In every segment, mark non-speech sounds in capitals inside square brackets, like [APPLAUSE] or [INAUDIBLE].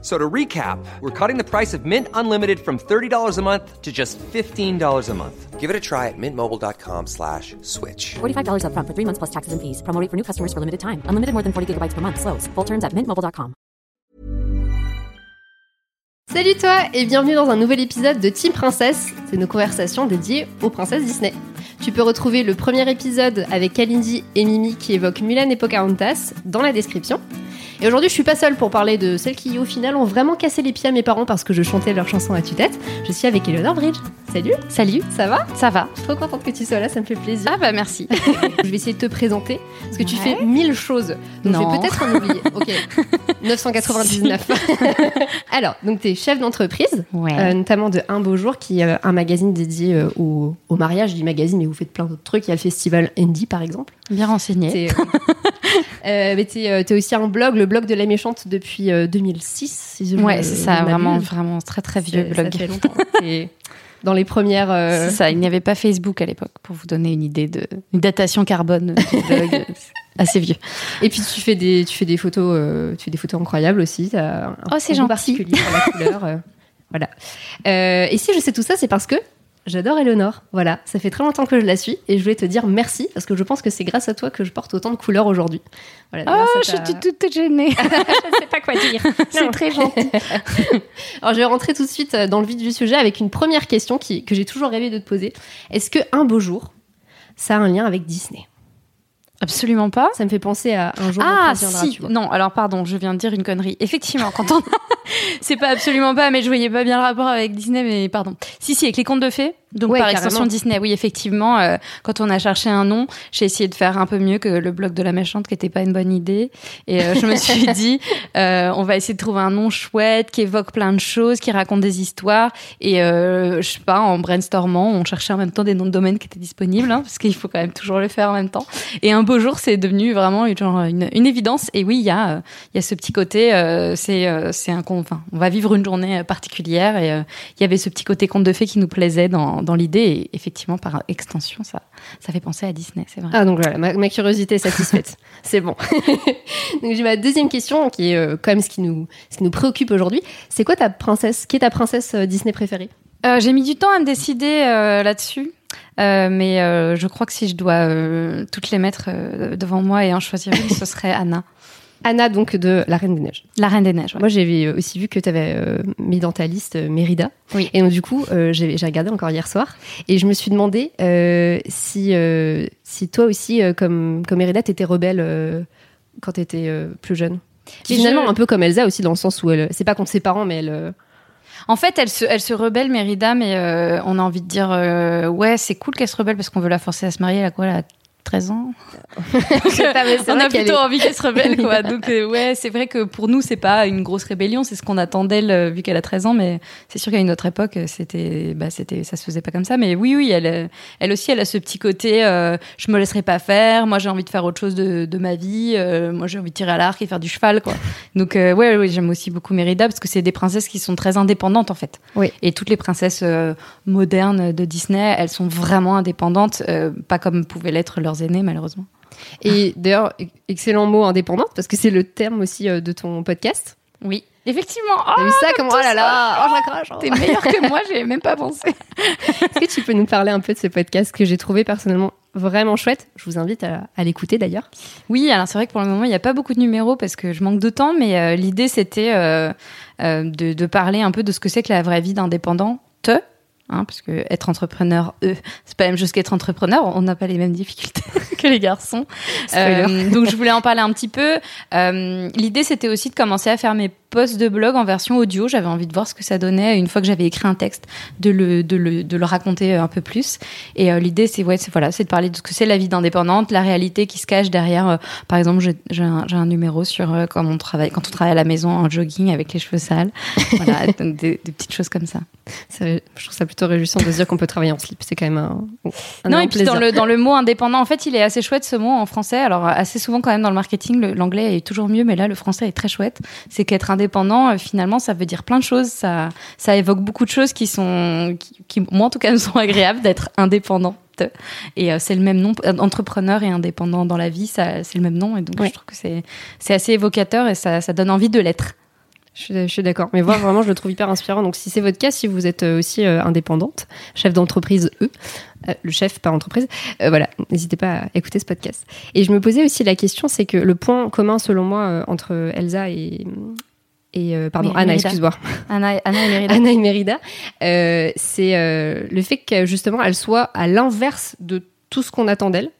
So to recap, we're cutting the price of Mint Unlimited from $30 a month to just $15 a month. Give it a try at mintmobile.com slash switch. $45 upfront for three months plus taxes and fees. Promo rate for new customers for limited time. Unlimited more than 40 gigabytes per month. Slows. Full terms at mintmobile.com. Salut toi et bienvenue dans un nouvel épisode de Team Princesse. C'est nos conversations dédiées aux princesses Disney. Tu peux retrouver le premier épisode avec Kalindi et Mimi qui évoquent Mulan et Pocahontas dans la description. Et aujourd'hui, je suis pas seule pour parler de celles qui, au final, ont vraiment cassé les pieds à mes parents parce que je chantais leur chanson à tue-tête. Je suis avec Eleanor Bridge. Salut Salut, Ça va? Ça va Trop contente que tu sois là, ça me fait plaisir. Ah bah merci. [LAUGHS] Je vais essayer de te présenter parce que tu fais mille choses. Donc je Non. vais peut-être en oublier. [LAUGHS] Ok. 999. [LAUGHS] Alors, donc tu es chef d'entreprise, Ouais. euh, notamment de Un Beau Jour, qui est euh, un magazine dédié euh, au, au mariage. Je dis magazine, mais vous faites plein d'autres trucs. Il y a le festival Indie, par exemple. Bien renseigné. Euh, euh, mais t'es, euh, t'es aussi un blog, le blog de la méchante depuis euh, 2006. Si je Ouais, c'est ça, vraiment, vraiment très très vieux C'est- blog. Ça fait longtemps. [LAUGHS] Dans les premières. euh, C'est ça, il n'y avait pas Facebook à l'époque pour vous donner une idée de une datation carbone du blog. [LAUGHS] Assez vieux. Et puis tu fais des, tu fais des photos, euh, tu fais des photos incroyables aussi. T'as un Oh, c'est gentil. particulier pour la couleur. euh, voilà. Euh, et si je sais tout ça, c'est parce que j'adore Eleonore. Voilà, ça fait très longtemps que je la suis et je voulais te dire merci parce que je pense que c'est grâce à toi que je porte autant de couleurs aujourd'hui. Voilà, Oh, je suis toute gênée. [LAUGHS] je sais pas quoi dire. [LAUGHS] C'est très gentil. [LAUGHS] Alors je vais rentrer tout de suite euh, dans le vif du sujet avec une première question qui, que j'ai toujours rêvé de te poser. Est-ce que un beau jour, ça a un lien avec Disney? Absolument pas. Ça me fait penser à un jour. Ah viendra, si, tu vois. non, alors pardon, je viens de dire une connerie. Effectivement, quand on... [LAUGHS] c'est pas absolument pas, mais je voyais pas bien le rapport avec Disney, mais pardon. Si, si, avec les contes de fées, donc Ouais, par carrément. extension Disney, oui, effectivement, euh, quand on a cherché un nom, j'ai essayé de faire un peu mieux que le blog de la méchante, qui était pas une bonne idée. Et euh, je me suis [LAUGHS] dit, euh, on va essayer de trouver un nom chouette, qui évoque plein de choses, qui raconte des histoires. Et euh, je sais pas, en brainstormant, on cherchait en même temps des noms de domaine qui étaient disponibles, hein, parce qu'il faut quand même toujours le faire en même temps. Et un beau jour, c'est devenu vraiment une, genre une, une évidence. Et oui, il y a, euh, il y a ce petit côté, euh, c'est, euh, c'est un, con- enfin, on va vivre une journée particulière. Et euh, il y avait ce petit côté conte de fées qui nous plaisait dans, dans l'idée. Et effectivement, par extension, ça, ça fait penser à Disney, c'est vrai. Ah donc voilà, ma, ma curiosité est satisfaite. [LAUGHS] c'est bon. [LAUGHS] donc j'ai ma deuxième question qui est euh, quand même ce qui nous, ce qui nous préoccupe aujourd'hui. C'est quoi ta princesse Qui est ta princesse euh, Disney préférée? Euh, j'ai mis du temps à me décider euh, là-dessus. Euh, mais euh, je crois que si je dois euh, toutes les mettre euh, devant moi et en choisir une, ce serait Anna, Anna donc de La Reine des Neiges. la Reine des Neiges. ouais. Moi j'ai aussi vu que tu avais mis dans ta liste euh, Mérida. Oui. Et donc du coup euh, j'ai regardé encore hier soir et je me suis demandé euh, si euh, si toi aussi euh, comme comme Mérida t'étais rebelle euh, quand t'étais euh, plus jeune. Qui finalement je- un peu comme Elsa aussi dans le sens où elle c'est pas contre ses parents mais elle euh, En fait, elle se, elle se rebelle, Mérida, mais euh, on a envie de dire euh, ouais, c'est cool qu'elle se rebelle parce qu'on veut la forcer à se marier. Elle a quoi, elle a 13 ans [LAUGHS] pas- On a plutôt est- envie qu'elle se rebelle, [LAUGHS] quoi. Donc euh, ouais, c'est vrai que pour nous, c'est pas une grosse rébellion, c'est ce qu'on attend d'elle euh, vu qu'elle a 13 ans. Mais c'est sûr qu'à une autre époque, euh, c'était, bah, c'était, ça se faisait pas comme ça. Mais oui, oui, elle, euh, elle aussi, elle a ce petit côté, euh, je me laisserai pas faire. Moi, j'ai envie de faire autre chose de, de ma vie. Euh, moi, j'ai envie de tirer à l'arc et faire du cheval, quoi. Donc euh, ouais, ouais, j'aime aussi beaucoup Mérida parce que c'est des princesses qui sont très indépendantes en fait. Oui. Et toutes les princesses euh, modernes de Disney, elles sont vraiment indépendantes, euh, pas comme pouvaient l'être leurs aînés malheureusement. Et d'ailleurs, excellent mot indépendante, parce que c'est le terme aussi euh, de ton podcast. Oui, effectivement. T'as Oh, vu ça comme oh là là, oh, je raccroche. t'es meilleur que moi, j'ai même pas pensé. [LAUGHS] Est-ce que tu peux nous parler un peu de ce podcast que j'ai trouvé personnellement vraiment chouette? Je vous invite à, à l'écouter d'ailleurs. Oui, alors c'est vrai que pour le moment, il n'y a pas beaucoup de numéros parce que je manque de temps, mais euh, l'idée c'était euh, euh, de, de parler un peu de ce que c'est que la vraie vie d'indépendante. Hein, parce que être entrepreneur, eux, c'est pas la même chose qu'être entrepreneur. On n'a pas les mêmes difficultés [LAUGHS] que les garçons. Euh, donc je voulais en parler un petit peu. Euh, L'idée c'était aussi de commencer à faire mes post de blog en version audio. J'avais envie de voir ce que ça donnait une fois que j'avais écrit un texte, de le, de le, de le raconter un peu plus. Et euh, l'idée, c'est ouais, voilà, c'est de parler de ce que c'est la vie d'indépendante, la réalité qui se cache derrière. euh, par exemple, j'ai un, numéro sur euh, quand on travaille, quand on travaille à la maison en jogging avec les cheveux sales. [LAUGHS] voilà, donc des, des petites choses comme ça. Je trouve ça plutôt réjouissant de se dire qu'on peut travailler en slip. C'est quand même un. un non, et puis dans le, dans le mot indépendant, en fait, il est assez chouette ce mot en français. Alors, assez souvent, quand même, dans le marketing, l'anglais est toujours mieux, mais là, le français est très chouette. C'est qu'être indépendant, euh, finalement, ça veut dire plein de choses. Ça, ça évoque beaucoup de choses qui sont, qui, qui, moi, en tout cas, [LAUGHS] me sont agréables d'être indépendante. Et euh, c'est le même nom, euh, entrepreneur et indépendant dans la vie, ça, c'est le même nom. Et donc, Ouais. je trouve que c'est, c'est assez évocateur et ça, ça donne envie de l'être. Je suis, d'accord. Mais moi, vraiment, je le trouve hyper inspirant. Donc, si c'est votre cas, si vous êtes aussi euh, indépendante, chef d'entreprise, eux, euh, le chef par entreprise, euh, voilà, n'hésitez pas à écouter ce podcast. Et je me posais aussi la question, c'est que le point commun, selon moi, entre Elsa et. Et euh, pardon, Mé- Anna, Mérida. excuse-moi. Anna, Anna et Mérida. [LAUGHS] Anna et Mérida, euh, c'est euh, le fait que justement elle soit à l'inverse de tout ce qu'on attend d'elle.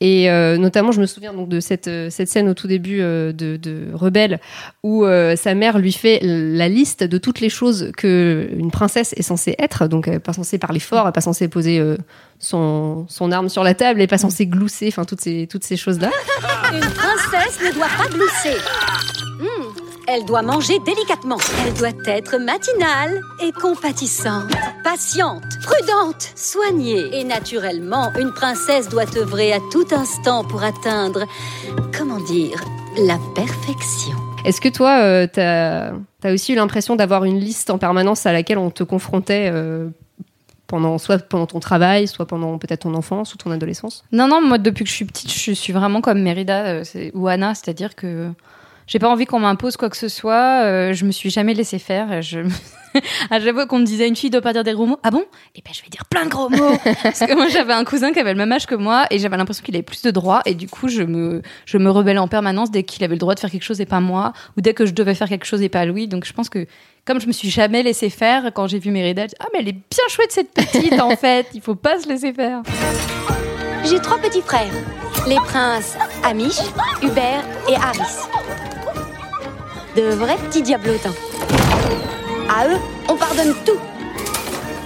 Et euh, notamment, je me souviens donc de cette, cette scène au tout début euh, de, de Rebelle où euh, sa mère lui fait la liste de toutes les choses que une princesse est censée être. Donc, elle est pas censée parler fort, elle est pas censée poser euh, son, son arme sur la table, elle est pas censée glousser, enfin toutes ces, toutes ces choses-là. [LAUGHS] Une princesse ne doit pas glousser. Elle doit manger délicatement. Elle doit être matinale et compatissante, patiente, prudente, soignée. Et naturellement, une princesse doit œuvrer à tout instant pour atteindre, comment dire, la perfection. Est-ce que toi, euh, t'as as aussi eu l'impression d'avoir une liste en permanence à laquelle on te confrontait euh, pendant soit pendant ton travail, soit pendant peut-être ton enfance ou ton adolescence? Non, non, moi, depuis que je suis petite, je suis vraiment comme Mérida euh, ou Anna, c'est-à-dire que j'ai pas envie qu'on m'impose quoi que ce soit. euh, je me suis jamais laissé faire. Je... [LAUGHS] à chaque fois qu'on me disait une fille doit pas dire des gros mots, ah bon? Eh ben, je vais dire plein de gros mots. [LAUGHS] Parce que moi, j'avais un cousin qui avait le même âge que moi et j'avais l'impression qu'il avait plus de droits. Et du coup, je me, je me rebellais en permanence dès qu'il avait le droit de faire quelque chose et pas moi, ou dès que je devais faire quelque chose et pas lui. Donc, je pense que comme je me suis jamais laissé faire, quand j'ai vu Mérida, ah mais elle est bien chouette cette petite en fait. Il faut pas se laisser faire. J'ai trois petits frères, les princes Amish, Hubert et Harris. De vrais petits diablotins. À eux, on pardonne tout.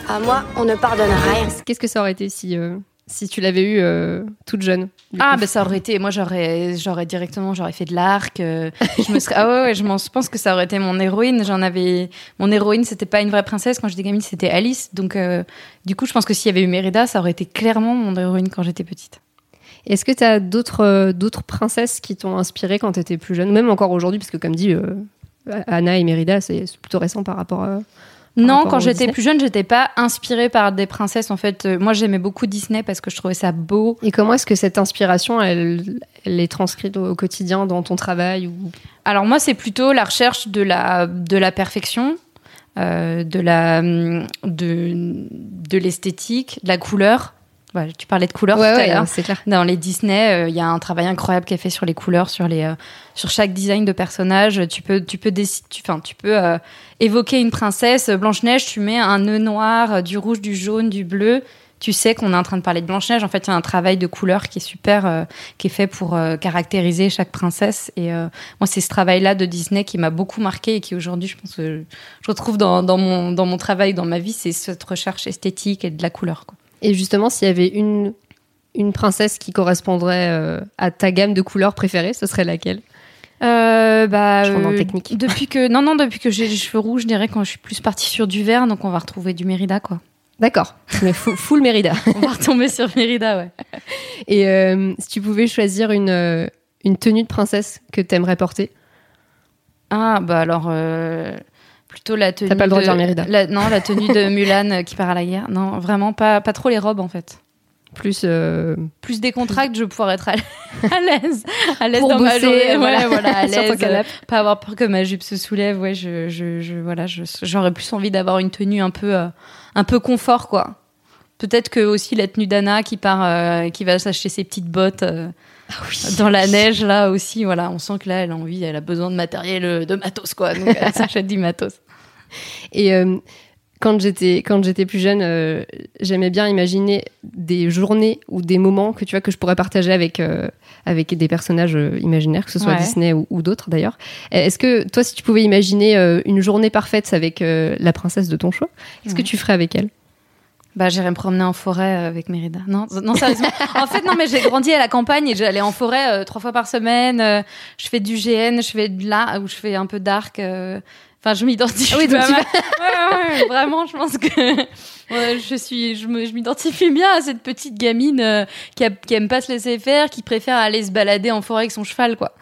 À moi, on ne pardonne rien. Qu'est-ce que ça aurait été si euh, si tu l'avais eu euh, toute jeune Ah, ben ça aurait été. Moi, j'aurais, j'aurais directement, j'aurais fait de l'arc. euh, je me serais. Ah ouais, ouais, je pense que ça aurait été mon héroïne. J'en avais. Mon héroïne, c'était pas une vraie princesse quand j'étais gamine, c'était Alice. Donc, euh, du coup, je pense que s'il y avait eu Mérida, ça aurait été clairement mon héroïne quand j'étais petite. Est-ce que tu as d'autres euh, d'autres princesses qui t'ont inspiré quand tu étais plus jeune, ou même encore aujourd'hui, parce que comme dit euh, Anna et Mérida, c'est plutôt récent par rapport à. Non, rapport quand j'étais plus jeune, j'étais pas inspirée par des princesses. En fait, Euh, moi, j'aimais beaucoup Disney parce que je trouvais ça beau. Et comment est-ce que cette inspiration, elle, elle est transcrite au, quotidien dans ton travail ou... Alors moi, c'est plutôt la recherche de la de la perfection, euh, de la hum, de de l'esthétique, de la couleur. Ouais, tu parlais de couleur Ouais, tout à ouais, l'heure. c'est clair. Dans les Disney, euh, il y a un travail incroyable qui est fait sur les couleurs, sur les, euh, sur chaque design de personnage. Tu peux, tu peux tu, tu peux euh, évoquer une princesse Blanche Neige. Tu mets un nœud noir, du rouge, du jaune, du bleu. Tu sais qu'on est en train de parler de Blanche Neige. En fait, il y a un travail de couleur qui est super, qui est fait pour caractériser chaque princesse. Et moi, c'est ce travail-là de Disney qui m'a beaucoup marqué et qui aujourd'hui, je pense, je retrouve dans, dans mon, dans mon travail, dans ma vie, c'est cette recherche esthétique et de la couleur. Quoi. Et justement, s'il y avait une, une princesse qui correspondrait euh, à ta gamme de couleurs préférées, ce serait laquelle? Euh, bah, Je le euh, technique. Depuis que non non depuis que j'ai les cheveux rouges, je dirais quand je suis plus partie sur du vert, donc on va retrouver du Mérida quoi. D'accord, mais full, full Mérida. [LAUGHS] On va retomber sur Mérida ouais. [LAUGHS] Et euh, si tu pouvais choisir une, une tenue de princesse que tu aimerais porter? Ah bah alors plutôt la tenue. pas le droit de dire Mérida. la- non la tenue de Mulan euh, qui part à la guerre. Non vraiment pas pas trop les robes en fait. plus euh, Plus décontracte, je vais pouvoir être à l'aise, [LAUGHS] à l'aise dans ma bosser, journée, voilà, [LAUGHS] à l'aise, euh, pas avoir peur que ma jupe se soulève, ouais, je, je, je voilà, j'aurais plus envie d'avoir une tenue un peu, euh, un peu confort, quoi. Peut-être que aussi la tenue d'Anna qui part, euh, qui va s'acheter ses petites bottes euh, Ah dans la neige, là aussi, voilà, on sent que là, elle a envie, elle a besoin de matériel, euh, de matos, quoi, donc elle [LAUGHS] s'achète du matos. Et euh, quand j'étais quand j'étais plus jeune, j'aimais bien imaginer des journées ou des moments que tu vois que je pourrais partager avec avec des personnages imaginaires, que ce soit Ouais. Disney ou, ou d'autres d'ailleurs. Est-ce que toi, si tu pouvais imaginer une journée parfaite avec la princesse de ton choix, qu'est-ce que tu ferais avec elle? Bah, j'irais me promener en forêt euh, avec Mérida. Non, non sérieusement. en fait, non, mais j'ai grandi à la campagne et j'allais en forêt euh, trois fois par semaine. euh, je fais du GN, je fais de là, ou je fais un peu d'arc. euh, Enfin, je m'identifie. Ah oui, donc pas tu. Ouais, ouais, ouais, vraiment, je pense que je suis, je m'identifie bien à cette petite gamine qui, a- qui aime pas se laisser faire, qui préfère aller se balader en forêt avec son cheval, quoi.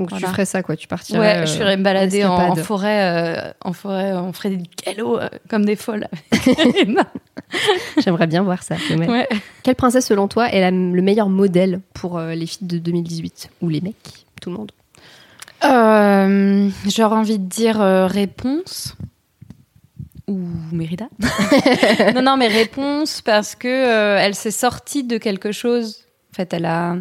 Donc Voilà. tu ferais ça, quoi. Tu partirais. Ouais, euh, je ferais me balader en, forêt, euh, en forêt, on ferait des galops euh, comme des folles. [LAUGHS] J'aimerais bien voir ça. ouais. Quelle princesse, selon toi, est la- le meilleur modèle pour euh, les filles de 2018 ou les mecs, tout le monde? Euh, J'aurais envie de dire euh, réponse ou Mérida. [LAUGHS] non, non, mais réponse parce que euh, elle s'est sortie de quelque chose. En fait, elle a,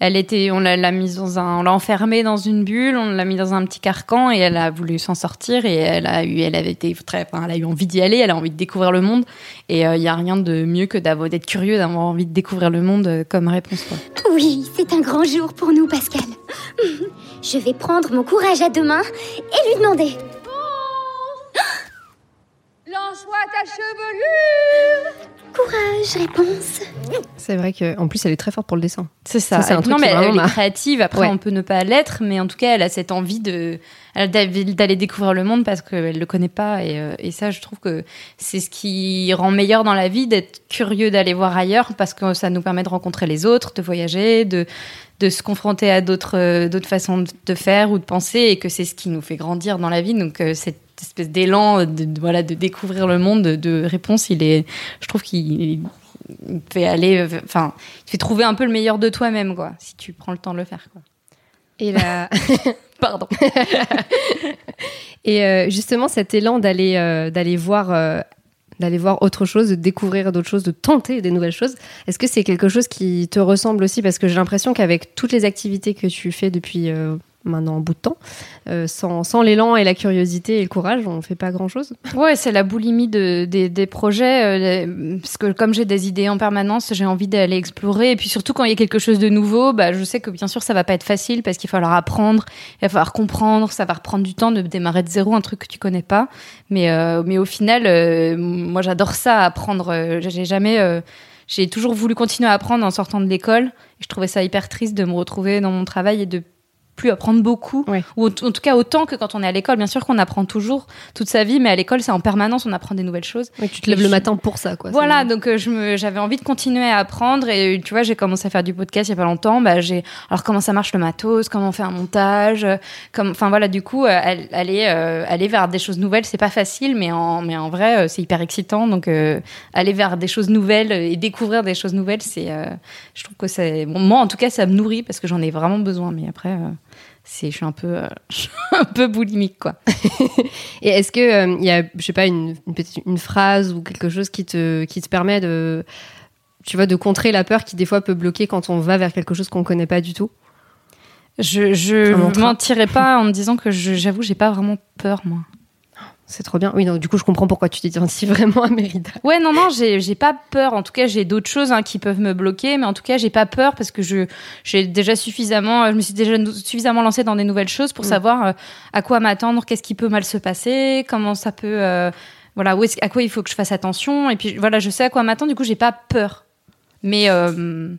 elle était, on l'a mise dans un, on l'a enfermée dans une bulle, on l'a mis dans un petit carcan et elle a voulu s'en sortir et elle a eu, elle avait été très, enfin, elle a eu envie d'y aller, elle a envie de découvrir le monde et il y a rien de mieux que d'avoir d'être curieux, d'avoir envie de découvrir le monde euh, comme réponse. Oui, c'est un grand jour pour nous, Pascal. Je vais prendre mon courage à deux mains et lui demander. Lance-moi ta chevelure Courage, réponse. C'est vrai qu'en plus, elle est très forte pour le dessin. C'est ça. Ça, c'est un truc non, mais elle, est créative. Après, Ouais. on peut ne pas l'être, mais en tout cas, elle a cette envie de d'aller découvrir le monde parce qu'elle le connaît pas. Et, euh, et ça, je trouve que c'est ce qui rend meilleur dans la vie d'être curieux d'aller voir ailleurs parce que ça nous permet de rencontrer les autres, de voyager, de de se confronter à d'autres euh, d'autres façons de- de faire ou de penser et que c'est ce qui nous fait grandir dans la vie. Donc euh, cette espèce d'élan de, de- voilà de découvrir le monde de, de réponse, il est, je trouve qu'il fait aller, enfin, il fait trouver un peu le meilleur de toi-même, quoi, si tu prends le temps de le faire, quoi. Et la... [LAUGHS] Pardon. [LAUGHS] Et euh, justement, cet élan d'aller euh, d'aller voir euh, d'aller voir autre chose, de découvrir d'autres choses, de tenter des nouvelles choses. Est-ce que c'est quelque chose qui te ressemble aussi? Parce que j'ai l'impression qu'avec toutes les activités que tu fais depuis maintenant un bout de temps, euh, sans, sans l'élan et la curiosité et le courage, on fait pas grand-chose. Ouais, c'est la boulimie de, des, des projets, euh, parce que comme j'ai des idées en permanence, j'ai envie d'aller explorer. Et puis surtout quand il y a quelque chose de nouveau, bah, je sais que bien sûr ça va pas être facile parce qu'il va falloir apprendre, il va falloir comprendre, ça va reprendre du temps de démarrer de zéro un truc que tu connais pas. Mais, euh, mais au final, euh, moi j'adore ça, apprendre. Euh, J'ai jamais, euh, j'ai toujours voulu continuer à apprendre en sortant de l'école. Je trouvais ça hyper triste de me retrouver dans mon travail et de plus apprendre beaucoup ou en tout cas autant que quand on est à l'école bien sûr qu'on apprend toujours toute sa vie mais à l'école c'est en permanence on apprend des nouvelles choses Ouais, tu te lèves le matin pour ça, quoi. voilà, donc euh, j'avais envie de continuer à apprendre et tu vois, j'ai commencé à faire du podcast il y a pas longtemps. Bah, j'ai alors comment ça marche le matos, comment on fait un montage, euh, comme, enfin voilà, du coup, euh, aller aller, euh, aller vers des choses nouvelles, c'est pas facile, mais en mais en vrai, euh, c'est hyper excitant. Donc euh, aller vers des choses nouvelles et découvrir des choses nouvelles, c'est, euh, je trouve que c'est, bon, moi en tout cas, ça me nourrit parce que j'en ai vraiment besoin. Mais après, euh, c'est, je suis un peu, euh, [LAUGHS] je suis un peu boulimique quoi. [LAUGHS] Et est-ce que euh, il y a, je sais pas, une, une petite une phrase ou quelque chose qui te qui te permet de, tu vois, de contrer la peur qui des fois peut bloquer quand on va vers quelque chose qu'on connaît pas du tout? Je, je mentirais pas en me disant que je- j'avoue, j'ai pas vraiment peur moi. C'est trop bien. Oui, non, du coup, je comprends pourquoi tu t'identifies vraiment à Mérida. Ouais, non, non, j'ai pas peur. En tout cas, j'ai d'autres choses hein, qui peuvent me bloquer, mais en tout cas, j'ai pas peur parce que je j'ai déjà suffisamment, je me suis déjà suffisamment lancée dans des nouvelles choses pour Mm. savoir euh, à quoi m'attendre, qu'est-ce qui peut mal se passer, comment ça peut, euh, voilà, où est-ce- à quoi il faut que je fasse attention. Et puis voilà, je sais à quoi m'attendre. Du coup, j'ai pas peur. Mais euh,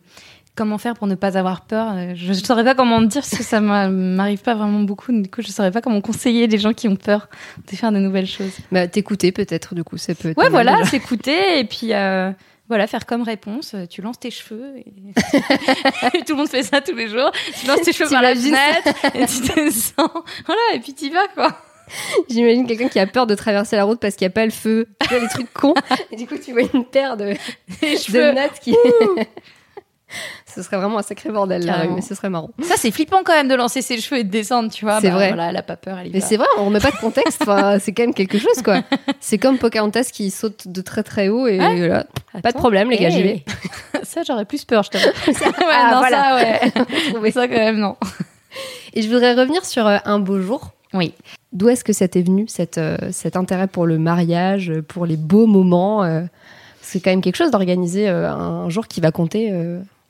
comment faire pour ne pas avoir peur euh, Je ne saurais pas comment te dire parce que ça m'a- m'arrive pas vraiment beaucoup. Du coup, je saurais pas comment conseiller les gens qui ont peur de faire de nouvelles choses. Bah, t'écouter peut-être, du coup, c'est peut Ouais, voilà, s'écouter et puis euh, voilà, faire comme réponse. euh, Tu lances tes cheveux et... [LAUGHS] tout le monde fait ça tous les jours. Tu lances tes cheveux par la fenêtre et tu descends. Voilà, et puis t'y vas quoi. J'imagine quelqu'un qui a peur de traverser la route parce qu'il n'y a pas le feu. Tu vois, des trucs cons. Et du coup, tu vois une paire de, [LAUGHS] de cheveux. nattes qui. [LAUGHS] [LAUGHS] ce serait vraiment un sacré bordel, mais ce serait marrant. Ça, c'est flippant quand même de lancer ses cheveux et de descendre, tu vois. C'est Bah, vrai. Voilà, elle a pas peur, elle y Mais c'est vrai, on remet pas de contexte. Enfin, [LAUGHS] c'est quand même quelque chose, quoi. [LAUGHS] C'est comme Pocahontas qui saute de très très haut et Ouais. voilà. Pas de problème, les gars, j'y vais. Ça, j'aurais plus peur, je t'avoue. ouais, Ah, non, voilà. ça, ouais. Trouver ça quand même, non. Et je voudrais revenir sur euh, un beau jour. Oui. D'où est-ce que ça t'est venu, cette, euh, cet intérêt pour le mariage, pour les beaux moments euh, C'est quand même quelque chose d'organiser euh, un jour qui va compter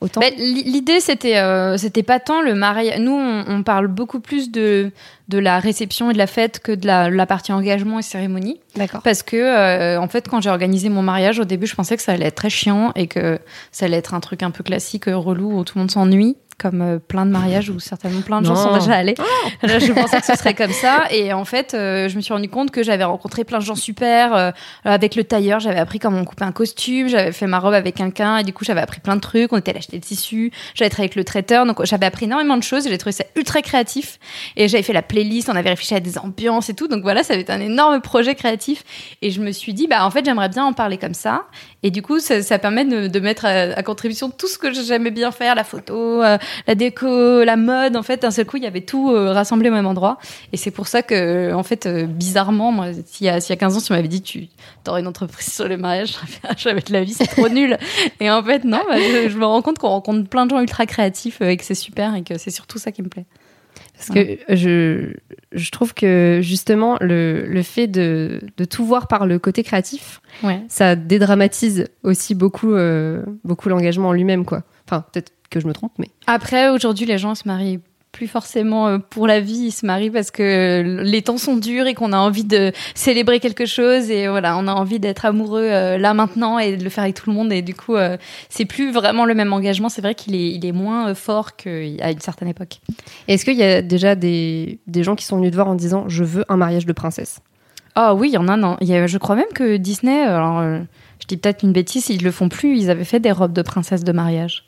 autant. Bah, l'i- L'idée, c'était, euh, c'était pas tant le mariage. Nous, on, on parle beaucoup plus de, de la réception et de la fête que de la, la partie engagement et cérémonie. D'accord. Parce que, euh, en fait, quand j'ai organisé mon mariage, au début, je pensais que ça allait être très chiant et que ça allait être un truc un peu classique, euh, relou, où tout le monde s'ennuie, comme euh, plein de mariages où certainement plein de gens Non. sont déjà allés. Là, [LAUGHS] je pensais que ce serait comme ça. Et en fait, euh, je me suis rendu compte que j'avais rencontré plein de gens super. euh, avec le tailleur, j'avais appris comment on coupait un costume. J'avais fait ma robe avec quelqu'un. Et du coup, j'avais appris plein de trucs. On était allé acheter le tissu. J'avais travaillé avec le traiteur. Donc, j'avais appris énormément de choses. J'ai trouvé ça ultra créatif. Et j'avais fait la playlist. On avait réfléchi à des ambiances et tout. Donc voilà, ça avait été un énorme projet créatif. Et je me suis dit, bah, en fait, j'aimerais bien en parler comme ça. Et du coup, ça, ça permet de, de mettre à, à contribution tout ce que j'aimais bien faire, la photo, euh, la déco, la mode. En fait, d'un seul coup, il y avait tout euh, rassemblé au même endroit. Et c'est pour ça que, en fait, euh, bizarrement, moi, s'il y, a, s'il y a 15 ans, tu m'avais dit, tu aurais une entreprise sur le mariage, jamais de la vie, c'est trop nul. [LAUGHS] Et en fait, non, bah, je, je me rends compte qu'on rencontre plein de gens ultra créatifs euh, et que c'est super et que c'est surtout ça qui me plaît. Parce que je, je trouve que justement, le, le fait de, de tout voir par le côté créatif, Ouais. ça dédramatise aussi beaucoup, euh, beaucoup l'engagement en lui-même. quoi. Enfin, peut-être que je me trompe, mais. Après, aujourd'hui, les gens se marient plus forcément euh, pour la vie, ils se marient parce que les temps sont durs et qu'on a envie de célébrer quelque chose et voilà, on a envie d'être amoureux euh, là maintenant et de le faire avec tout le monde et du coup, euh, c'est plus vraiment le même engagement. C'est vrai qu'il est, il est moins euh, fort qu'à une certaine époque. Est-ce qu'il y a déjà des, des gens qui sont venus te voir en disant Je veux un mariage de princesse? Ah oui, il y en a, non. Il y a, je crois même que Disney, alors euh, je dis peut-être une bêtise, ils le font plus, ils avaient fait des robes de princesse de mariage.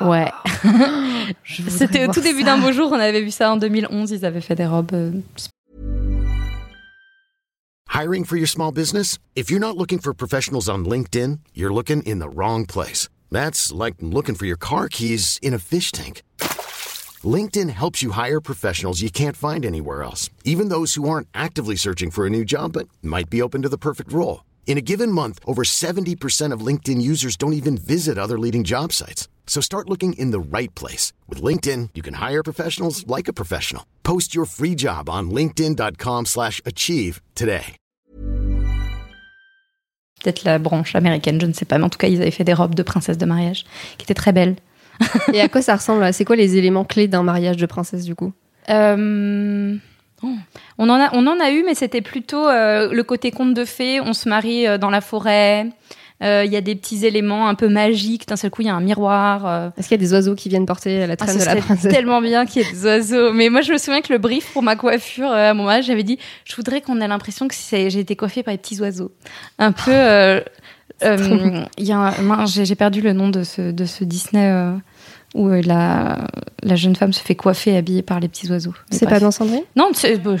Ouais. [GASPS] C'était au tout début d'un beau jour, on avait vu ça en 2011, ils avaient fait des robes euh, Hiring for your small business? If you're not looking for professionals on LinkedIn, you're looking in the wrong place. That's like looking for your car keys in a fish tank. LinkedIn helps you hire professionals you can't find anywhere else, even those who aren't actively searching for a new job but might be open to the perfect role. In a given month, over 70% of LinkedIn users don't even visit other leading job sites. So start looking in the right place. With LinkedIn, you can hire professionals like a professional. Post your free job on linkedin.com/achieve slash achieve today. peut-être la branche américaine, je ne sais pas, mais en tout cas, ils avaient fait des robes de princesse de mariage qui étaient très belles. Et à quoi ça ressemble? Là C'est quoi les éléments clés d'un mariage de princesse du coup? Euh, On, en a, on en a eu, mais c'était plutôt euh, le côté conte de fées. On se marie euh, dans la forêt. Euh, Il y a des petits éléments un peu magiques. D'un seul coup, il y a un miroir. Est-ce qu'il y a des oiseaux qui viennent porter la Ah, traîne de la princesse? tellement bien qu'il y ait des oiseaux. Mais moi, je me souviens que le brief pour ma coiffure à mon âge, j'avais dit, je voudrais qu'on ait l'impression que j'ai été coiffée par les petits oiseaux. Un peu. [LAUGHS] Il y a j'ai perdu le nom de ce, de ce Disney où euh, la, la jeune femme se fait coiffer habillée par les petits oiseaux. C'est pas dans Cendrillon Non, c'est bon,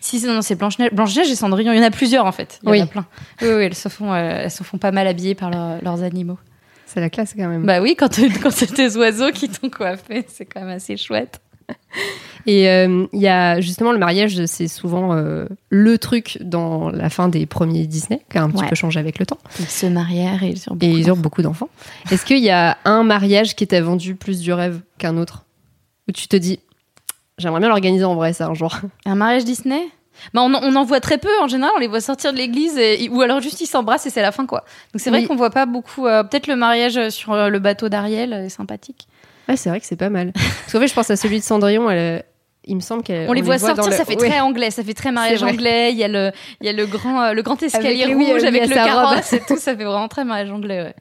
si c'est- non, c'est Blanche Neige, Blanche Neige et Cendrillon. Il y en a plusieurs en fait. Il y Oui. en a plein. Oui, oui, elles se font, euh, elles se font pas mal habillées par leurs- leurs animaux. C'est la classe quand même. Bah oui, quand quand c'est tes oiseaux qui t'ont coiffé, c'est quand même assez chouette. Et euh, il y a justement le mariage, c'est souvent euh, le truc dans la fin des premiers Disney, qui a un petit Ouais. peu changé avec le temps. Ils se marièrent et ils ont Et ils eurent beaucoup d'enfants. Est-ce qu'il y a un mariage qui t'a vendu plus du rêve qu'un autre? Où tu te dis, j'aimerais bien l'organiser en vrai, ça, un jour. [LAUGHS] Un mariage Disney? Bah on, en- on en voit très peu en général, on les voit sortir de l'église et- ou alors juste ils s'embrassent et c'est la fin quoi. Donc c'est vrai Oui. qu'on voit pas beaucoup. euh, Peut-être le mariage sur euh, le bateau d'Ariel est sympathique. Ouais, c'est vrai que c'est pas mal. Parce qu'en fait, je pense à celui de Cendrillon, elle, il me semble qu'elle. On, les voit sortir, le- ça fait Ouais. très anglais, ça fait très mariage anglais. Il y a le, il y a le grand, euh, le grand escalier Avec- rouge oui, avec le carrosse et tout, ça fait vraiment très mariage anglais. Ouais.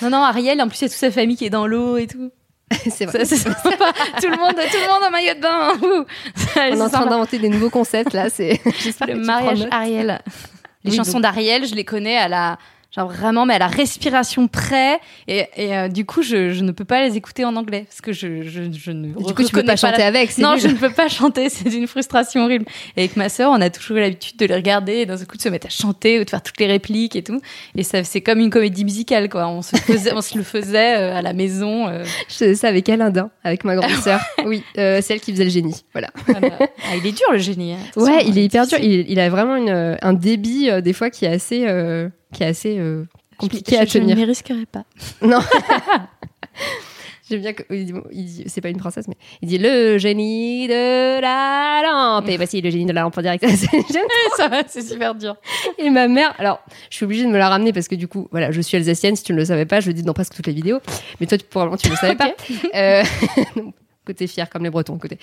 Non non, Ariel, en plus il y a toute sa famille qui est dans l'eau et tout. [LAUGHS] c'est vrai. Ça, c'est sympa. tout le monde, tout le monde en maillot de bain. Ça, On est en train d'inventer des nouveaux concepts là. C'est [LAUGHS] le mariage. Ariel. Les Oui, chansons d'Ariel, je les connais à la genre vraiment mais à la respiration près et, et, euh, du coup je, je ne peux pas les écouter en anglais parce que je, je, je ne Du coup, tu peux pas chanter la- avec. non nul. je ne peux pas chanter c'est une frustration horrible et avec ma sœur on a toujours eu l'habitude de les regarder et d'un coup de se mettre à chanter ou de faire toutes les répliques et tout et ça c'est comme une comédie musicale quoi on se faisait on se le faisait euh, à la maison euh, Je faisais ça avec Alindin, avec ma grande sœur. Oui, euh, c'est elle qui faisait le génie. Voilà. voilà. Ah, il est dur le génie hein. Ouais, il est hyper dur. Il, il a vraiment une, un débit euh, des fois qui est assez, euh, qui est assez euh, compliqué Je- à je tenir. ne m'y risquerai pas [LAUGHS] Non. [LAUGHS] J'aime bien qu'il dit, il dit- c'est pas une princesse, mais il dit le génie de la lampe. Et voici le génie de la lampe en direct. [LAUGHS] C'est super dur. Et ma mère, alors, je suis obligée de me la ramener parce que du coup, voilà, je suis alsacienne. Si tu ne le savais pas, je le dis dans presque toutes les vidéos. Mais toi, tu- probablement, tu ne le savais pas. Euh, côté fier, comme les Bretons, côté.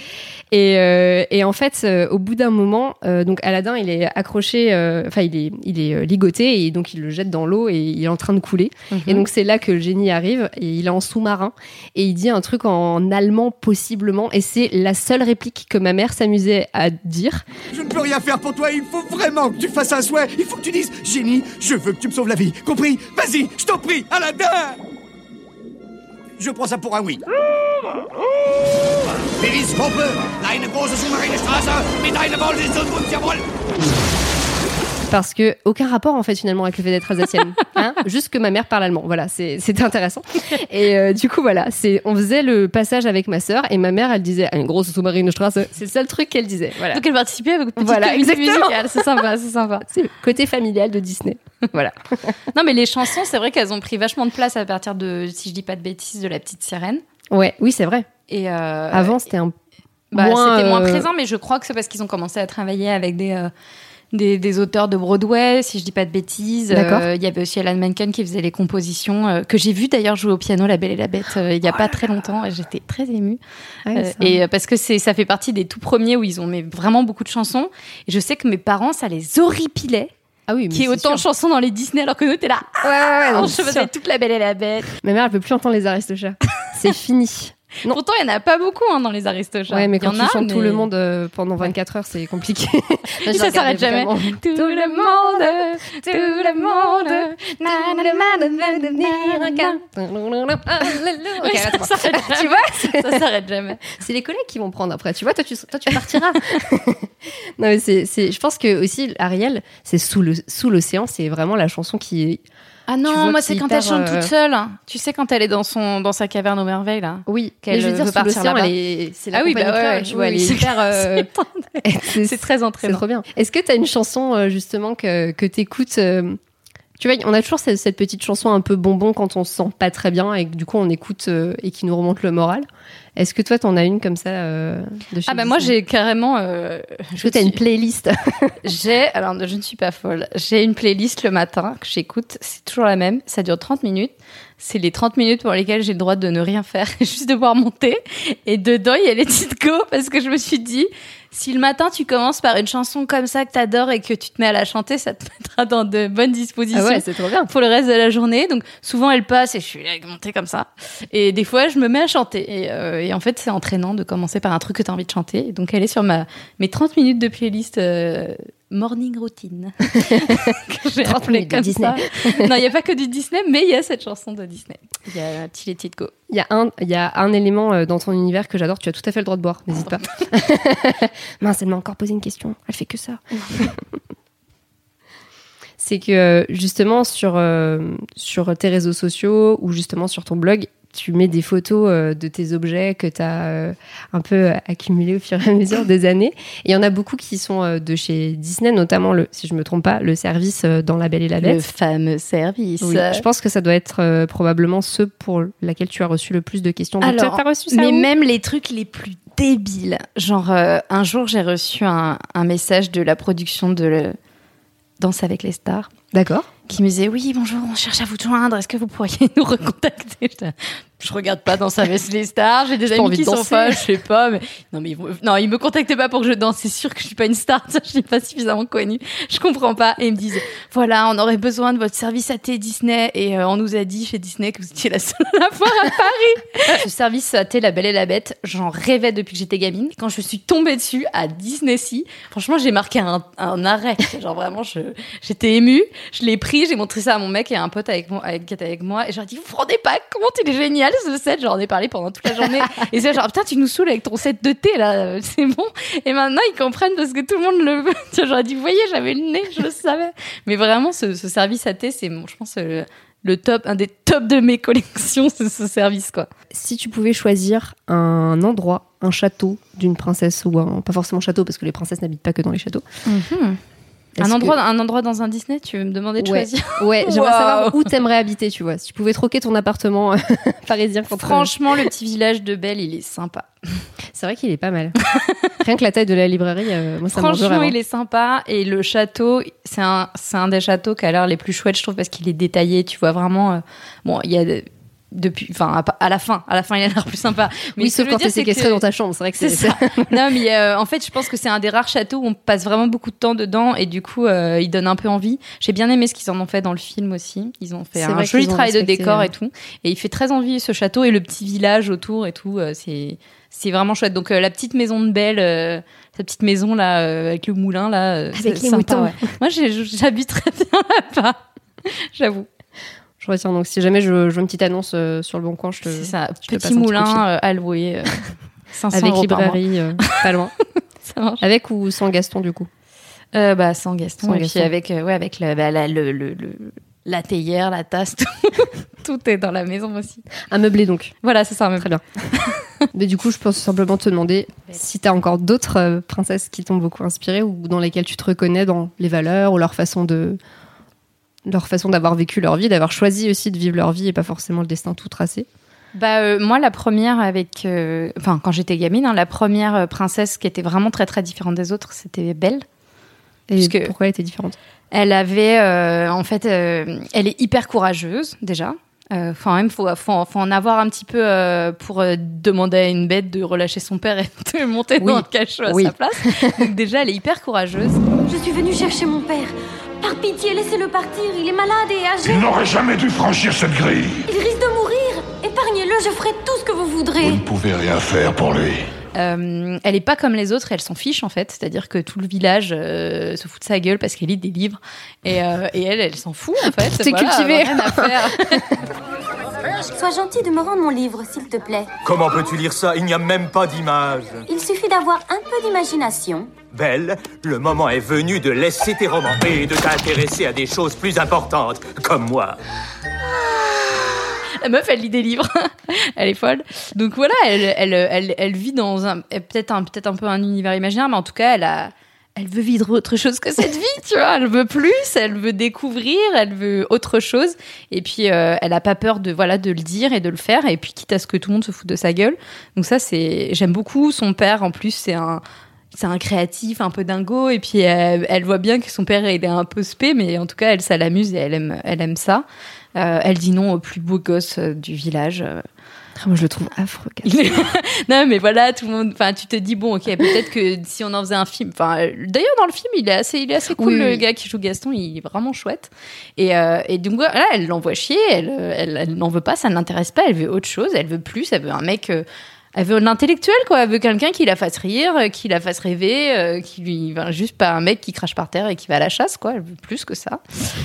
Et, euh, et en fait, euh, au bout d'un moment, euh, donc Aladdin, il est accroché, euh, enfin, il est, il est euh, ligoté et donc il le jette dans l'eau et il est en train de couler. Et donc c'est là que le génie arrive et il est en sous-marin et il dit un truc en allemand possiblement et c'est la seule réplique que ma mère s'amusait à dire. Je ne peux rien faire pour toi, il faut vraiment que tu fasses un souhait. Il faut que tu dises Génie, je veux que tu me sauves la vie. Compris? Vas-y, je t'en prie, Aladdin Je prends ça pour un oui. Periscope, deine große mit deiner Wollnisse und jawohl. Parce que aucun rapport en fait finalement avec le fait d'être alsacienne [LAUGHS] hein. Juste que ma mère parle allemand. Voilà c'est c'était intéressant. Et euh, du coup voilà c'est on faisait le passage avec ma sœur et ma mère elle disait Ah, une grosse sous-marine Strasse c'est le seul truc qu'elle disait. Voilà. Donc elle participait avec petite Voilà, musicale. C'est sympa, c'est sympa. c'est le côté familial de Disney. Voilà. Non, mais les chansons, c'est vrai qu'elles ont pris vachement de place à partir de, si je dis pas de bêtises, de la petite sirène. Ouais oui c'est vrai Et euh, avant c'était un bah, moins, c'était moins euh, présent, mais je crois que c'est parce qu'ils ont commencé à travailler avec des. euh, des, des auteurs de Broadway, si je dis pas de bêtises. Euh, Il y avait aussi Alan Menken qui faisait les compositions, euh, que j'ai vu d'ailleurs jouer au piano La Belle et la Bête euh, il y a pas très longtemps et j'étais très émue. ouais, et parce que c'est ça fait partie des tout premiers où ils ont mis vraiment beaucoup de chansons. Et je sais que mes parents, ça les horripilait ah oui mais qu'il y ait c'est autant de chansons dans les Disney alors que nous, t'es là. ouais ouais, ouais non, on c'est faisait sûr. toute La Belle et la Bête. ma mère elle peut plus entendre les Aristochats [LAUGHS] c'est fini Non. Pourtant, il y en a pas beaucoup hein, dans les Aristochats. ouais mais quand tu a, chantes tout le monde euh, pendant 24 heures c'est compliqué Et ça s'arrête jamais. Tout le monde, tout le monde. na, na, na, na, na, na, na, na. Ok, Oui, ça arrête-moi. s'arrête tu vois Ça s'arrête jamais. c'est les collègues qui vont prendre après tu vois toi tu, toi, tu partiras non mais c'est c'est je pense que aussi Ariel c'est sous le sous l'océan c'est vraiment la chanson qui est Ah non, moi c'est c'est quand elle chante euh, toute seule. Tu sais quand elle est dans son dans sa caverne aux merveilles là. oui Qu'elle mais je veux dire veut sous partir là-bas. c'est la Ah oui, bah ouais, tu vois elle est c'est hyper euh, [LAUGHS] c'est [LAUGHS] C'est très c'est entraînant. trop bien est-ce que tu as une chanson euh, justement que que t'écoutes euh, tu vois, on a toujours cette, cette petite chanson un peu bonbon quand on se sent pas très bien et que du coup on écoute euh, et qui nous remonte le moral. Est-ce que toi t'en as une comme ça euh, de chez Ah bah moi j'ai carrément. euh, je t'as une playlist? [LAUGHS] J'ai, alors je ne suis pas folle, j'ai une playlist le matin que j'écoute, c'est toujours la même, ça dure 30 minutes. C'est les 30 minutes pour lesquelles j'ai le droit de ne rien faire, [LAUGHS] juste de boire mon thé. Et dedans, il y a les petites go parce que je me suis dit, si le matin tu commences par une chanson comme ça que t'adores et que tu te mets à la chanter, ça te mettra dans de bonnes dispositions. Ah ouais, c'est trop bien. Pour le reste de la journée, donc souvent elle passe et je suis thé comme ça. Et des fois, je me mets à chanter. Et, euh, et en fait, c'est entraînant de commencer par un truc que tu as envie de chanter. Et donc, elle est sur ma, mes 30 minutes de playlist euh, morning routine. [LAUGHS] [LAUGHS] que j'ai 30 appelé minutes de comme Disney. ça. non, il n'y a pas que du Disney, mais il y a cette chanson de Disney. Il y a Till It It Go. Il y a un, il y a un élément euh, dans ton univers que j'adore. Tu as tout à fait le droit de boire. N'hésite pas. [LAUGHS] Mince, elle m'a encore posé une question. Elle fait que ça. C'est que euh, justement sur euh, sur tes réseaux sociaux ou justement sur ton blog, tu mets des photos euh, de tes objets que tu as un peu euh, accumulés au fur et à mesure des années. Et il y en a beaucoup qui sont euh, de chez Disney, notamment le, si je me trompe pas, le service euh, dans La Belle et la Bête. Le fameux service. Oui, je pense que ça doit être euh, probablement ceux pour laquelle tu as reçu le plus de questions. Donc, Alors, as reçu ça mais même les trucs les plus débiles. Genre, euh, un jour, j'ai reçu un, un message de la production de le- Danse avec les stars D'accord. Qui me disait Oui, bonjour, on cherche à vous joindre. Est-ce que vous pourriez [LAUGHS] nous recontacter? Je regarde pas Danse avec les stars. J'ai des amis qui sont fans, je sais pas. Mais... Non, mais non, ils me contactaient pas pour que je danse. C'est sûr que je suis pas une star. [LAUGHS] Ça, je suis pas suffisamment connue. Je comprends pas. Et ils me disent Voilà, on aurait besoin de votre service AT Disney. Et euh, on nous a dit chez Disney que vous étiez la seule à l'avoir à Paris. Ce service AT La Belle et la Bête, j'en rêvais depuis que j'étais gamine. Quand je suis tombée dessus à Disney Sea, franchement, j'ai marqué un, un arrêt. [LAUGHS] Genre vraiment, je, j'étais émue. Je l'ai pris, j'ai montré ça à mon mec et à un pote avec moi, avec, qui était avec moi. Et j'ai dit, vous vous rendez pas compte, il est génial ce set. J'en ai parlé pendant toute la journée. [LAUGHS] et c'est genre, putain, tu nous saoules avec ton set de thé là, euh, c'est bon. Et maintenant, ils comprennent parce que tout le monde le veut. [LAUGHS] J'aurais dit, vous voyez, j'avais le nez, je le savais. Mais vraiment, ce, ce service à thé, c'est, je pense, le, le top, un des tops de mes collections, [LAUGHS] c'est ce service, quoi. Si tu pouvais choisir un endroit, un château d'une princesse ou un, pas forcément château parce que les princesses n'habitent pas que dans les châteaux, Un endroit, que- un endroit dans un Disney, tu veux me demander de Ouais. choisir [LAUGHS] Ouais, j'aimerais Wow. savoir où t'aimerais habiter, tu vois. Si tu pouvais troquer ton appartement euh, [LAUGHS] parisien contre. Franchement, le petit village de Belle, il est sympa. C'est vrai qu'il est pas mal. [LAUGHS] Rien que la taille de la librairie, euh, moi ça Franchement, il est sympa. Et le château, c'est un, un des châteaux qui a l'air les plus chouettes, je trouve, parce qu'il est détaillé. Tu vois vraiment. euh, bon, il y a. de- Depuis, enfin, à, à la fin, à la fin, il a l'air plus sympa. [LAUGHS] oui, ce que sauf quand t'es séquestré que- dans ta chambre, c'est vrai que C'est ça. [LAUGHS] non, mais euh, en fait, je pense que c'est un des rares châteaux où on passe vraiment beaucoup de temps dedans et du coup, euh, il donne un peu envie. J'ai bien aimé ce qu'ils en ont fait dans le film aussi. Ils ont fait un joli travail de décor euh, et tout. Et il fait très envie ce château et le petit village autour et tout. euh, c'est c'est vraiment chouette. Donc euh, la petite maison de Belle, euh, sa petite maison là euh, avec le moulin là, euh, Avec les sympa, moutons. ouais. Moi, j'habite très bien là-bas. [LAUGHS] J'avoue. Je retiens donc si jamais je, je vois une petite annonce euh, sur le bon coin, je te. C'est ça. je Petit moulin à louer. euh, 500 [LAUGHS] Avec euros librairie, euh, pas loin. [LAUGHS] Ça marche. Avec ou sans Gaston du coup? Euh, bah, sans Gaston. Sans et Gaston. puis avec, euh, ouais, avec le, bah, la, le, le- le- la théière, la tasse, tout, [LAUGHS] tout est dans la maison aussi. Un meublé donc. Voilà, c'est ça. un. Très bien. Mais du coup, je pense simplement te demander si t'as encore d'autres euh, princesses qui t'ont beaucoup inspiré ou dans lesquelles tu te reconnais dans les valeurs ou leur façon de leur façon d'avoir vécu leur vie, d'avoir choisi aussi de vivre leur vie et pas forcément le destin tout tracé. Bah, euh, moi, la première avec. euh, Enfin, quand j'étais gamine, hein, la première euh, princesse qui était vraiment très très différente des autres, c'était Belle. Et Puisque- pourquoi elle était différente? Elle avait. euh, en fait, euh, elle est hyper courageuse, déjà. Euh, Enfin, même, faut, faut, faut en avoir un petit peu euh, pour euh, demander à une bête de relâcher son père et [LAUGHS] de monter Oui. dans le cachot à Oui. sa place. Donc, déjà, elle est hyper courageuse. Je suis venue chercher mon père. Pitié, laissez-le partir. Il est malade et âgé. Il n'aurait jamais dû franchir cette grille. Il risque de mourir. Épargnez-le, je ferai tout ce que vous voudrez. Vous ne pouvez rien faire pour lui. Euh, elle est pas comme les autres, elle s'en fiche en fait. C'est-à-dire que tout le village euh, se fout de sa gueule parce qu'elle lit des livres. Et, euh, et elle, elle s'en fout en fait. T'es Voilà, cultivée. rien à faire. [LAUGHS] Sois gentil de me rendre mon livre, s'il te plaît. Comment peux-tu lire ça? Il n'y a même pas d'image. Il suffit d'avoir un peu d'imagination. Belle, le moment est venu de laisser tes romans et de t'intéresser à des choses plus importantes, comme moi. La meuf, elle lit des livres. [LAUGHS] elle est folle. Donc voilà, elle, elle, elle, vit dans un peut-être un un peu un univers imaginaire, mais en tout cas, elle a elle veut vivre autre chose que cette vie, tu vois. Elle veut plus, elle veut découvrir, elle veut autre chose. Et puis, euh, elle a pas peur de voilà de le dire et de le faire. Et puis, quitte à ce que tout le monde se foute de sa gueule. Donc ça, c'est j'aime beaucoup. Son père, en plus, c'est un c'est un créatif un peu dingo et puis elle, elle voit bien que son père il est un peu spé mais en tout cas elle ça l'amuse et elle aime elle aime ça Euh, elle dit non au plus beau gosse euh, du village euh, Ah, Moi, je le trouve affreux. [LAUGHS] non, mais voilà, tout le monde. Enfin, tu te dis bon, ok, peut-être que si on en faisait un film. Enfin, euh, d'ailleurs dans le film, il est assez, il est assez cool. Oui, le oui. gars qui joue Gaston, il est vraiment chouette. Et, euh, et donc voilà, elle l'envoie chier. Elle, euh, elle, elle n'en veut pas, ça ne l'intéresse pas. Elle veut autre chose. Elle veut plus. Elle veut un mec. euh, elle veut l'intellectuel, quoi. Elle veut quelqu'un qui la fasse rire, euh, qui la fasse rêver, euh, qui lui, enfin, juste pas un mec qui crache par terre et qui va à la chasse, quoi. Elle veut plus que ça.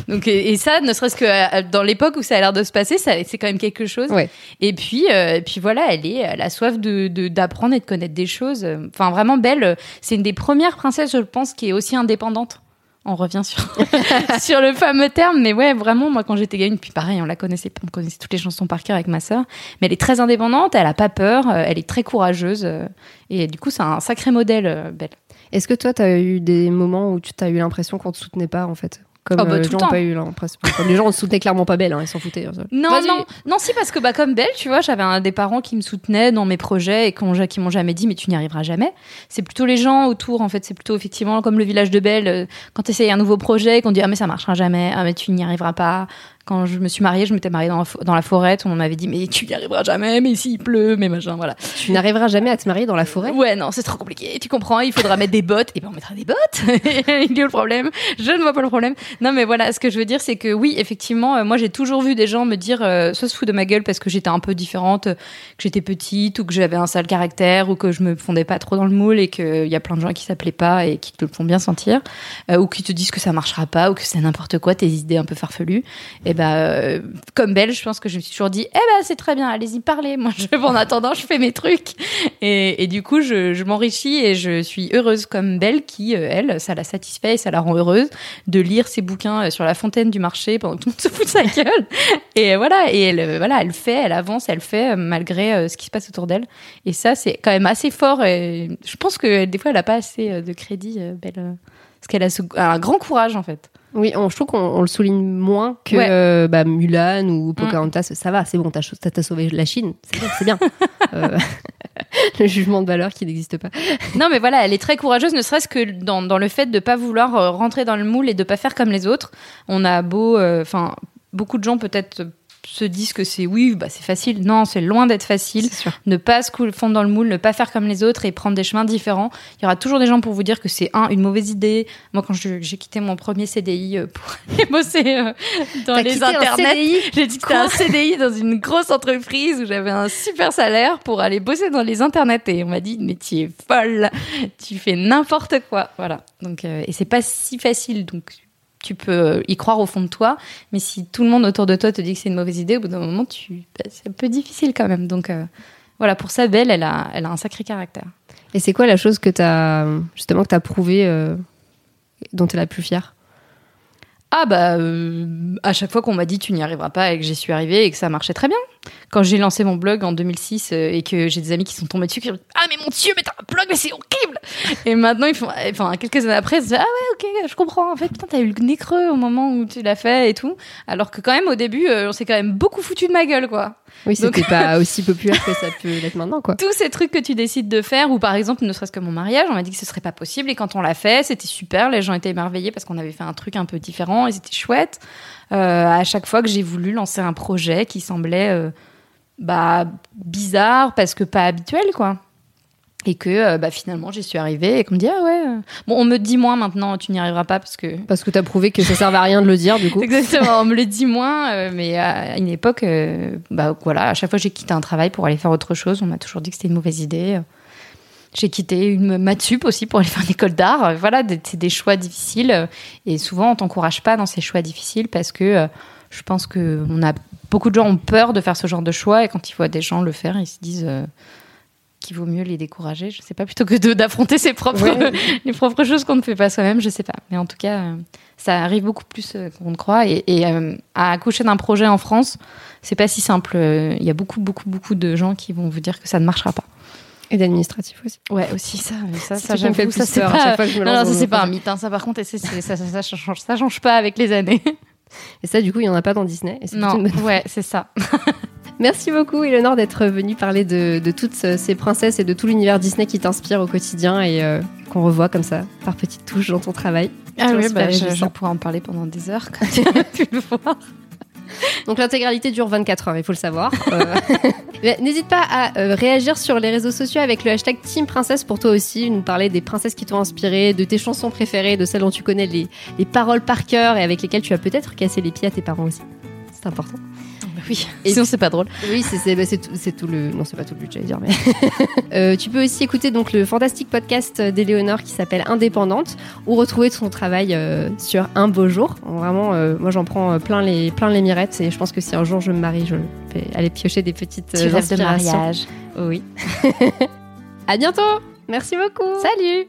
Donc, et, et ça, ne serait-ce que euh, dans l'époque où ça a l'air de se passer, ça, c'est quand même quelque chose. Ouais. Et puis, euh, et puis voilà, elle est, elle a soif de de- d'apprendre et de connaître des choses. Enfin, vraiment belle. C'est une des premières princesses, je pense, qui est aussi indépendante. On revient sur [LAUGHS] sur le fameux terme, mais ouais, vraiment, moi, quand j'étais gamine, puis pareil, on la connaissait, on connaissait toutes les chansons par cœur avec ma sœur, mais elle est très indépendante, elle a pas peur, euh, elle est très courageuse, euh, et du coup, c'est un sacré modèle, euh, Belle. Est-ce que toi, t'as eu des moments où tu t'as eu l'impression qu'on te soutenait pas en fait? Comme Oh, bah, euh, tout les le gens ont temps. pas eu. Comme les gens, soutenait [LAUGHS] clairement pas belle, hein, ils s'en foutaient. hein. Non, non, non, si, parce que bah, comme Belle, tu vois, j'avais un des parents qui me soutenaient dans mes projets et qui m'ont qui m'ont jamais dit, mais tu n'y arriveras jamais. C'est plutôt les gens autour, en fait. C'est plutôt effectivement comme le village de Belle, euh, quand tu essayes un nouveau projet, qu'on dit, ah, mais ça marchera jamais, ah, mais tu n'y arriveras pas. Quand je me suis mariée, je m'étais mariée dans la, fo- dans la forêt, on m'avait dit, mais tu n'y arriveras jamais, mais s'il pleut, mais machin, voilà. Tu n'arriveras jamais à te marier dans la forêt? Ouais, non, c'est trop compliqué, tu comprends, il faudra mettre des bottes. Et ben, on mettra des bottes. [LAUGHS] il est où le problème? Je ne vois pas le problème. Non, mais voilà, ce que je veux dire, c'est que oui, effectivement, euh, moi, j'ai toujours vu des gens me dire, euh, soit se fout de ma gueule parce que j'étais un peu différente, euh, que j'étais petite, ou que j'avais un sale caractère, ou que je me fondais pas trop dans le moule, et qu'il y a plein de gens qui s'appelaient pas et qui te le font bien sentir, euh, ou qui te disent que ça marchera pas, ou que c'est n'importe quoi, tes idées un peu farfelues. Et ben, euh, comme belle, je pense que je me suis toujours dit, eh ben, c'est très bien, allez-y, parlez. Moi, je, en attendant, je fais mes trucs. Et, et du coup, je, m'enrichis et je suis heureuse comme Belle qui, euh, elle, ça la satisfait et ça la rend heureuse de lire ses bouquins euh, sur la fontaine du marché pendant que tout le monde se fout de sa gueule. Et voilà, et elle, voilà, elle fait, elle avance, elle fait malgré ce qui se passe autour d'elle. Et ça, c'est quand même assez fort. Et je pense que des fois, elle a pas assez de crédit, Belle. Parce qu'elle a un grand courage, en fait. Oui, on- je trouve qu'on on le souligne moins que Ouais. Mm. euh, bah, Mulan ou Pocahontas. Ça va, c'est bon, t'as sauvé la Chine. C'est bien. [LAUGHS] Euh, [LAUGHS] le jugement de valeur qui n'existe pas. [LAUGHS] Non, mais voilà, elle est très courageuse, ne serait-ce que dans, dans le fait de pas vouloir euh, rentrer dans le moule et de pas faire comme les autres. On a beau, euh, enfin, beaucoup de gens peut-être se disent que c'est oui, bah c'est facile. Non, c'est loin d'être facile. Ne pas se fondre dans le moule, ne pas faire comme les autres et prendre des chemins différents. Il y aura toujours des gens pour vous dire que c'est un une mauvaise idée. Moi, quand j'ai quitté mon premier CDI euh, pour [LAUGHS] aller bosser euh, dans les internets, j'ai dit que c'était un CDI dans une grosse entreprise où j'avais un super salaire pour aller bosser dans les internets. Et on m'a dit, mais tu es folle, tu fais n'importe quoi. Voilà. Donc, euh, et c'est pas si facile. Donc, tu peux euh, y croire au fond de toi. Mais si tout le monde autour de toi te dit que c'est une mauvaise idée, au bout d'un moment, tu, bah, c'est un peu difficile quand même. Donc, euh, voilà, pour ça, Belle, elle a, elle a un sacré caractère. Et c'est quoi la chose que t'as justement que t'as prouvé, euh, dont t'es la plus fière? Ah bah euh, à chaque fois qu'on m'a dit tu n'y arriveras pas et que j'y suis arrivée et que ça marchait très bien. Quand j'ai lancé mon blog en 2006 euh, et que j'ai des amis qui sont tombés dessus qui ont dit ah mais mon dieu mais t'as un blog mais c'est horrible et maintenant ils font enfin quelques années après ils se disent ah ouais ok je comprends en fait putain t'as eu le nez creux au moment où tu l'as fait et tout alors que quand même au début euh, on s'est quand même beaucoup foutu de ma gueule quoi. Oui, Donc- c'était pas [LAUGHS] aussi populaire que ça peut l'être maintenant, quoi. tous ces trucs que tu décides de faire, ou par exemple, ne serait-ce que mon mariage, on m'a dit que ce serait pas possible, et quand on l'a fait, c'était super, les gens étaient émerveillés parce qu'on avait fait un truc un peu différent, et c'était chouette. Euh, à chaque fois que j'ai voulu lancer un projet qui semblait bah, bizarre, parce que pas habituel, quoi. Et que euh, bah, finalement, j'y suis arrivée, et qu'on me dit, ah ouais. euh. Bon, on me dit moins maintenant, tu n'y arriveras pas, parce que. Parce que t'as prouvé que ça servait à rien de le dire, du coup. [LAUGHS] Exactement, on me le dit moins, euh, mais à une époque, euh, bah voilà, à chaque fois que j'ai quitté un travail pour aller faire autre chose, on m'a toujours dit que c'était une mauvaise idée. J'ai quitté une aussi pour aller faire une école d'art. Voilà, c'est des choix difficiles et souvent on t'encourage pas dans ces choix difficiles parce que je pense que on a beaucoup de gens ont peur de faire ce genre de choix et quand ils voient des gens le faire, ils se disent euh, qu'il vaut mieux les décourager. Je sais pas plutôt que d'affronter ses propres Ouais. [LAUGHS] les propres choses qu'on ne fait pas soi-même. Je sais pas, mais en tout cas, euh, ça arrive beaucoup plus euh, qu'on ne croit et, et, euh, à accoucher d'un projet en France, c'est pas si simple. Il y a beaucoup beaucoup beaucoup de gens qui vont vous dire que ça ne marchera pas. Et d'administratif aussi. Ouais, aussi ça, mais ça, ça me fait ça plus c'est peur à pas, chaque fois que je me non, lance non, dans ça c'est pas un mythe, hein, ça par contre, ça, ça, ça, change, ça change pas avec les années. Et ça, du coup, il y en a pas dans Disney. Et Non, bonne ouais, c'est ça. [LAUGHS] Merci beaucoup, Eleanor, d'être venue parler de, de toutes ces princesses et de tout l'univers Disney qui t'inspire au quotidien et euh, qu'on revoit comme ça, par petites touches dans ton travail. Ah oui, bah, je, je pourrais en parler pendant des heures quand [LAUGHS] tu as pu le voir. [LAUGHS] Donc l'intégralité dure 24 heures, il faut le savoir. Euh, [LAUGHS] N'hésite pas à euh, réagir sur les réseaux sociaux avec le hashtag Team Princesse pour toi aussi, nous parler des princesses qui t'ont inspiré, de tes chansons préférées, de celles dont tu connais les, les paroles par cœur et avec lesquelles tu as peut-être cassé les pieds à tes parents aussi. C'est important. [LAUGHS] Oui, Et sinon c'est pas drôle. Oui, c'est bah, c'est tout, le. Non, c'est pas tout le but, j'allais dire, mais. [LAUGHS] Euh, tu peux aussi écouter donc le fantastique podcast d'Éléonore qui s'appelle Indépendante ou retrouver son travail euh, sur Un beau jour. Vraiment, euh, moi j'en prends plein les, plein les mirettes et je pense que si un jour je me marie, je vais aller piocher des petites Tu de mariage. Oui. [LAUGHS] à bientôt. Merci beaucoup. Salut